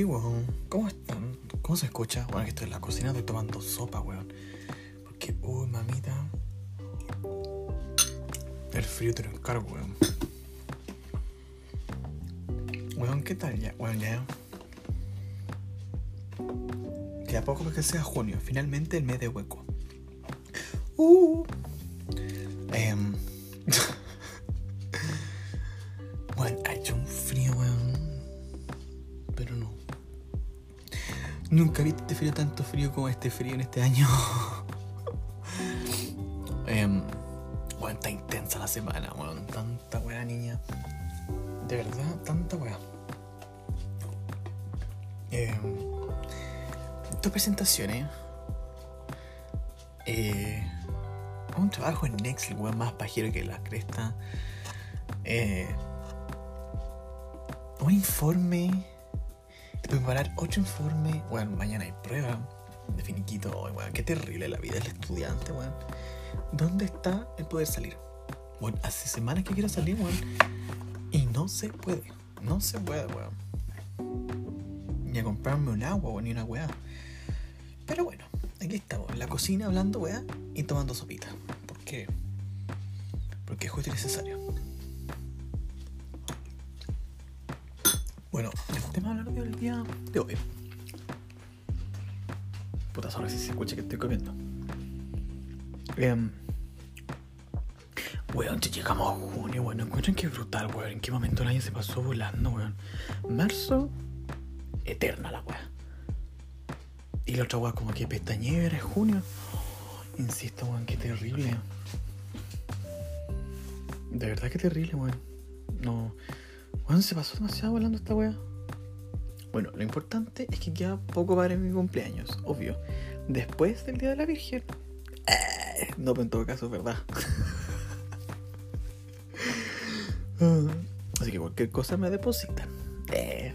Hey, ¿cómo están? ¿Cómo se escucha? Bueno, que estoy en la cocina, estoy tomando sopa, weón. Porque, uy, mamita. El frío te lo encargo, weón. Weón, ¿qué tal ya? Weón, ya. Queda poco para que sea junio. Finalmente el mes de hueco. Uh. Em. Nunca vi este frío tanto frío como este frío en este año. Em, weón, está intensa la semana, weón. Tanta weá, niña. De verdad, tanta weá. Em, dos presentaciones. Eh, un trabajo en Next, el weón más pajero que la cresta. Eh, un informe. Preparar otro informe. Bueno, mañana hay prueba de finiquito. Oh, weón, qué terrible la vida del estudiante, weón. ¿Dónde está el poder salir? Bueno, hace semanas que quiero salir, weón. Y no se puede. No se puede, weón. Ni a comprarme un agua, weón, ni una weá. Pero bueno, aquí estamos, en la cocina hablando, weá, y tomando sopita. ¿Por qué? Porque es justo y necesario. Bueno, el tema hablar del día de hoy. Puta, ahora sí se escucha que estoy comiendo. Em, weón, ya llegamos a junio, weón. Encuentran que brutal, weón. En qué momento el año se pasó volando, weón. Marzo, eterna la weá. Y la otra weá, como que pestañera, es junio. Insisto, weón, qué terrible. De verdad que terrible, weón. No. Weón, se pasó demasiado volando esta weá. Bueno, lo importante es que queda poco para mi cumpleaños, obvio. Después del Día de la Virgen. Eh, no, pero en todo caso verdad. Así que cualquier cosa me depositan. Eh.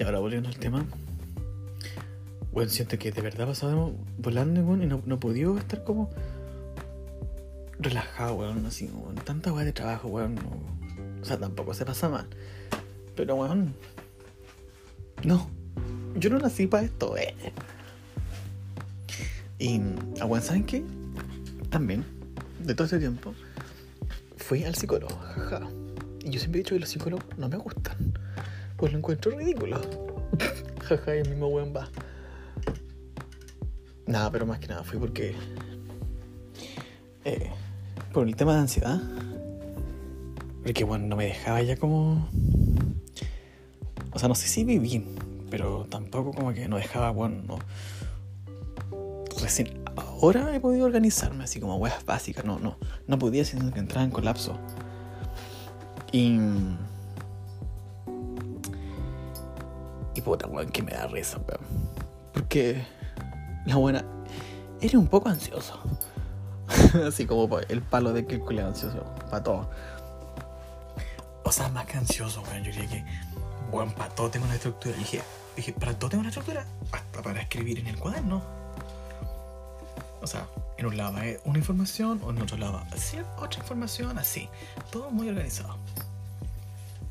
Y ahora volviendo al tema. Bueno, siento que de verdad pasamos volando weón, y no, no podido estar como relajado, weón, así, weón. Tanta weá de trabajo, weón. Sea, tampoco se pasa mal. Pero, weón. No. Yo no nací para esto, eh. Y, weón, ¿saben qué? También, de todo este tiempo, fui al psicólogo, jaja. Y yo siempre he dicho que los psicólogos no me gustan. Pues lo encuentro ridículo. jaja, y el mismo weón va. Nada, pero más que nada fui porque. Eh, por el tema de ansiedad. Porque, bueno, no me dejaba ya como. O sea, no sé si vivir, pero tampoco como que no dejaba, bueno, no. Recién ahora he podido organizarme así como weas básicas, no, no. No podía sino que entraba en colapso. Y. Y puta, weón, que me da risa, weón. Porque la buena. Eres un poco ansioso. Así como el palo de que ansioso. Para todo. O más que ansioso, weón. Yo diría que, weón, para todo tengo una estructura. Dije, dije, para todo tengo una estructura. Hasta para escribir en el cuaderno. O sea, en un lado es una información, o en otro lado así, otra información, así. Todo muy organizado.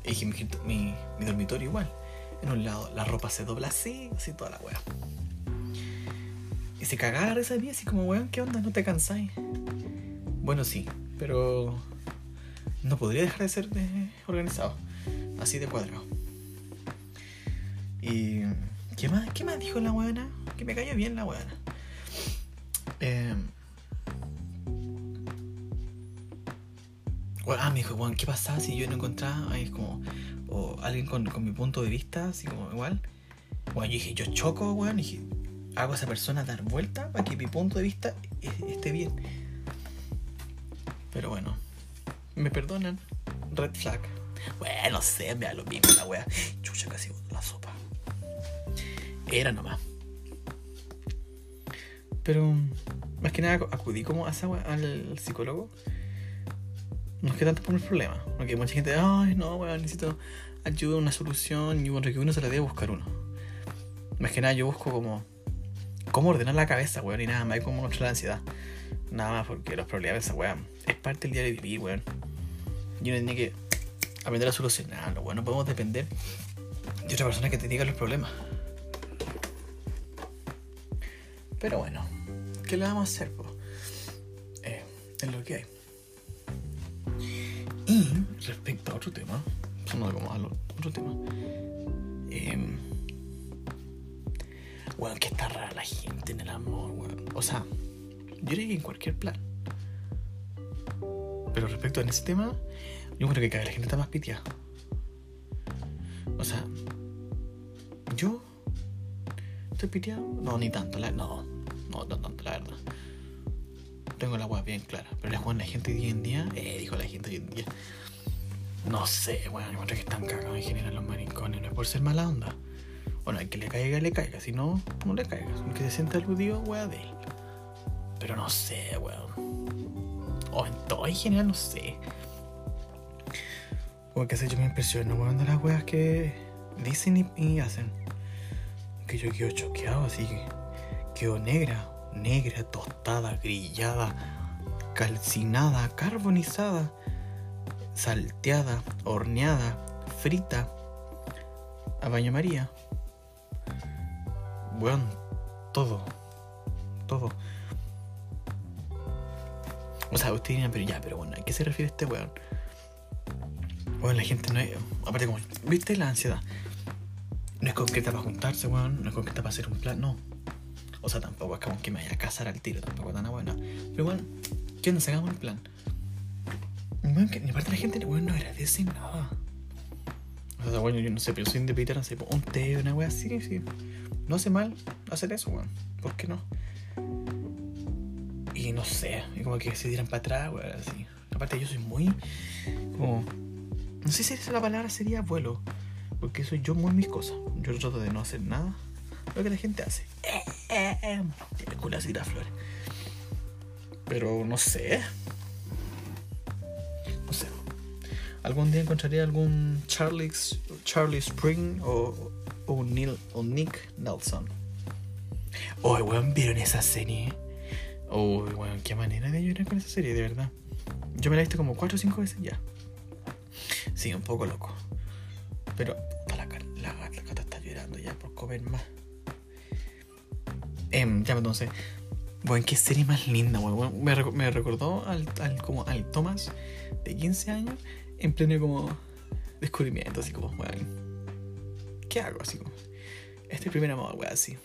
Y dije, mi, mi, mi dormitorio igual. En un lado la ropa se dobla así, así toda la weá. Y se cagaba risa de así como, weón, ¿qué onda? ¿No te cansáis? Bueno, sí, pero no podría dejar de ser organizado, así de cuadrado. Y. ¿Qué más, ¿Qué más dijo la weona? Que me cayó bien la weona. Eh, bueno, ah, me dijo, weón, ¿qué pasaba si yo no encontraba como. O alguien con, con mi punto de vista, así como igual? Bueno, yo dije, yo choco, weón, y dije, hago a esa persona dar vuelta para que mi punto de vista es- esté bien. Pero bueno, me perdonan. Red flag. Bueno, no sé, me da lo mismo la wea. Chucha, casi la sopa. Era nomás. Pero, más que nada, acudí como a esa wea- al psicólogo. No es que tanto por el problema. Porque mucha gente, ay, no, weón, necesito ayuda, una solución. Y bueno, que uno se la debe buscar uno. Más que nada, yo busco como cómo ordenar la cabeza, weón, y nada más, cómo controlar la ansiedad. Nada más porque los problemas, esa weón, es parte del día de vivir, weón. Y uno tiene que aprender a solucionarlo, weón. No podemos depender Y otra persona que te diga los problemas. Pero bueno, ¿qué le vamos a hacer? Po? Eh, es lo que hay. Y respecto a otro tema, sonando como a otro tema. Eh, bueno, que está rara la gente en el amor, weón. O sea, yo diría que en cualquier plan. Pero respecto a ese tema, yo creo que cada vez la gente está más pitiada. O sea, yo estoy piteado. No, ni tanto, la, no, no, no tanto, la verdad. Tengo la agua bien clara. Pero la, la gente de hoy en día, eh, dijo la gente hoy en día. No sé, bueno, yo creo que están cagados en general los maricones, no es por ser mala onda. Bueno, el que le caiga, le caiga, si no, no le caiga. Aunque se sienta aludido, wea de él. Pero no sé, weón. O en todo en general, no sé. O que sé, yo me impresiono, weón, de las weas que dicen y, hacen. Que yo quedo choqueado, así que quedo negra, negra, tostada, grillada, calcinada, carbonizada, salteada, horneada, frita, a baño María. Weón, todo, todo. O sea, ustedes pero ya, pero bueno, ¿a qué se refiere este weón? Bueno, la gente no es. Aparte, como. ¿Viste la ansiedad? No es concreta para juntarse, weón. No es concreta para hacer un plan, no. O sea, tampoco es como que me vaya a casar al tiro, tampoco tan buena. Pero bueno, ¿qué nos hagamos el plan? Bueno, que ni parte de la gente, weón, no agradece nada. O sea, bueno, yo no sé, pero de no sé, un té, una wea así, sí. No hace mal hacer eso, weón. ¿Por qué no? Y no sé, y como que se dieran para atrás, weón, así. Aparte, yo soy muy. como no sé si esa la palabra sería abuelo, porque soy yo muy mis cosas. Yo trato de no hacer nada lo que la gente hace. Eh, eh, eh. y las flores. Pero no sé. No sé. Algún día encontraré algún Charlie, Charlie Spring o, o, Neil, o Nick Nelson. Oh, weón, ¿vieron esa serie? Oh, weón, qué manera de llorar con esa serie, de verdad. Yo me la he visto como 4 o 5 veces ya. Sí, un poco loco. Pero la, la, la gata está llorando ya por comer más. Eh, ya, entonces. Bueno, qué serie más linda, weón. Me, me, recordó al, al, como al Thomas de 15 años en pleno como descubrimiento, así como, weón. ¿Qué hago? Así como. Este primer amor, weón, así.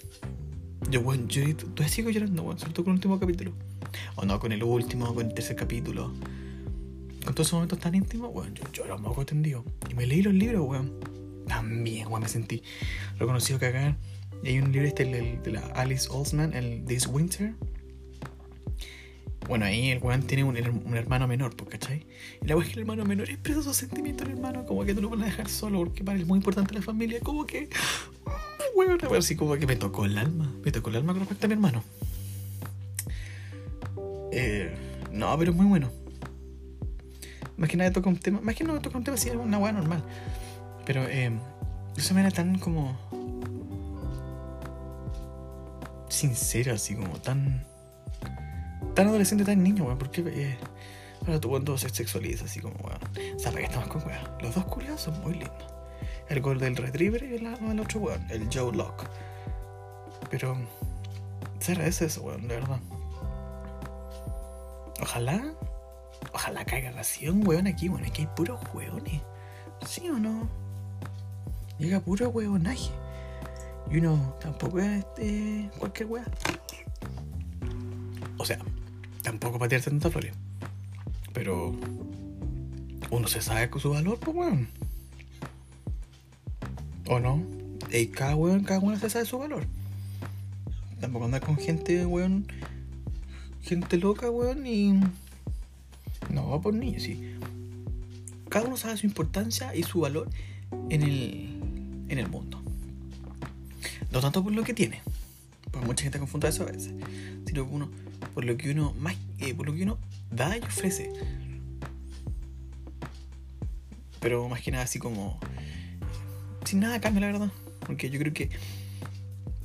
Yo, weón, yo todavía sigo llorando, weón, sobre todo con el último capítulo. O no, con el último, con el tercer capítulo con todos esos momentos tan íntimos, weón, yo lloro un poco tendido. Y me leí los libros, weón. También, weón, me sentí reconocido cagar. Y hay un libro este, el, de la Alice Olsman, el This Winter. Bueno, ahí el weón tiene un, un hermano menor, pues, ¿cachai? Y la weón es que el hermano menor expresa sus sentimientos al hermano, como que tú lo vas a dejar solo, porque para él es muy importante la familia, como que. Weón, así como que me tocó el alma. Me tocó el alma con respecto a mi hermano. Eh, no, pero es muy bueno. Más que nada toca un tema. Más que nada toca un tema así, una weá normal. Pero eh, eso me era tan como. Sincero, así como tan. Tan adolescente, tan niño, weón. Porque eh, ahora tú cuando se sexualiza, así como, weón. O sea, ¿para qué estamos con weón? Los dos culiados son muy lindos. El gol del Retriever y el, el otro weón, el Joe Locke. Pero. Se agradece eso, weón, de verdad. Ojalá Ojalá caiga ración, weón, aquí, bueno, aquí hay puros weones. ¿Sí o no? Llega puro weonaje. Y uno tampoco es este, cualquier weón. O sea, tampoco para tirarse tanta flores. Pero uno se sabe con su valor, pues weón. ¿O no? Y cada weón, cada uno se sabe su valor. Tampoco andar con gente, weón. Gente loca, weón, y no, por niño, sí. Cada uno sabe su importancia y su valor en el, en el mundo. No tanto por lo que tiene, porque mucha gente confunde eso a veces, sino uno, por lo que uno más, eh, por lo que uno da y ofrece. Pero más que nada así como sin nada cambia la verdad, porque yo creo que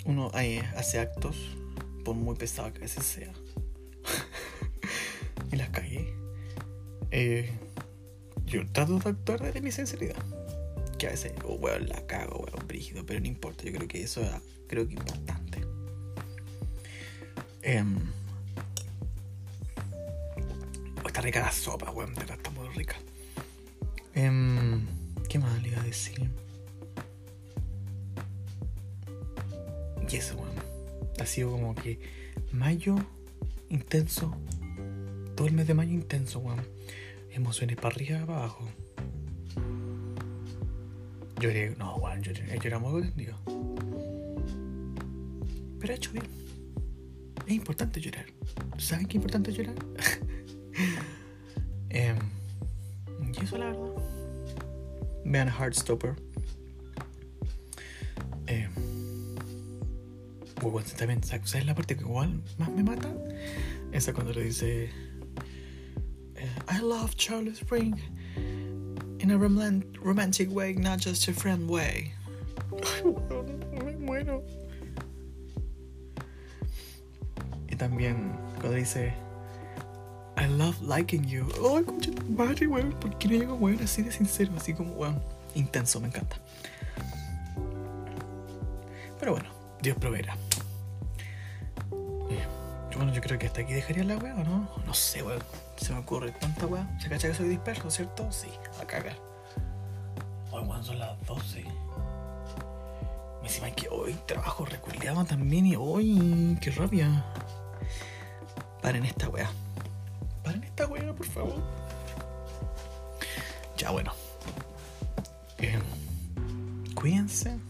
uno eh, hace actos por muy pesado que a veces sea y las calle eh, yo trato de actuar desde mi sinceridad. que a veces, oh, weón, la cago, weón, brígido, pero no importa, yo creo que eso es, creo que importante. Eh, está rica la sopa, weón, de verdad está muy rica. Eh, ¿Qué más le iba a decir? Y eso, weón. Ha sido como que mayo intenso. Todo el mes de mayo intenso, weón. Emociones para arriba, para abajo. Lloré, no, weón, lloré, lloré muy tendido. Pero he hecho bien. Es importante llorar. ¿Saben qué es importante llorar? eh, y eso, la verdad. Vean Heartstopper. Bueno, también, ¿sabes la parte que igual más me mata? Esa cuando le dice I love Charlie Spring in a rom romantic way, not just a friend way. me muero. Y también cuando dice I love liking you. Oh, concha madre, weón. ¿Por qué no llega weón así de sincero? Así como, weón, intenso, me encanta. Pero bueno, Dios proveerá. Bueno, yo creo que hasta aquí dejaría la weá, ¿o no? No sé, weón. Se me ocurre tanta weá. Se cacha que soy disperso, ¿cierto? Sí, a cagar. Hoy, weón, son las 12. Me encima que hoy trabajo reculeado también y hoy, qué rabia. Paren esta weá. Paren esta weá, por favor. Ya, bueno. Eh, cuídense.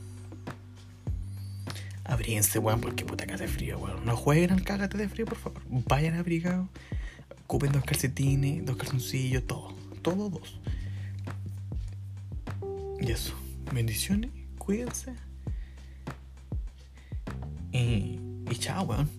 Abríense, weón, porque puta que hace frío, weón. No jueguen al cágate de frío, por favor. Vayan abrigados. Ocupen dos calcetines, dos calzoncillos, todo. Todo dos. Y eso. Bendiciones, cuídense. Y, y chao, weón.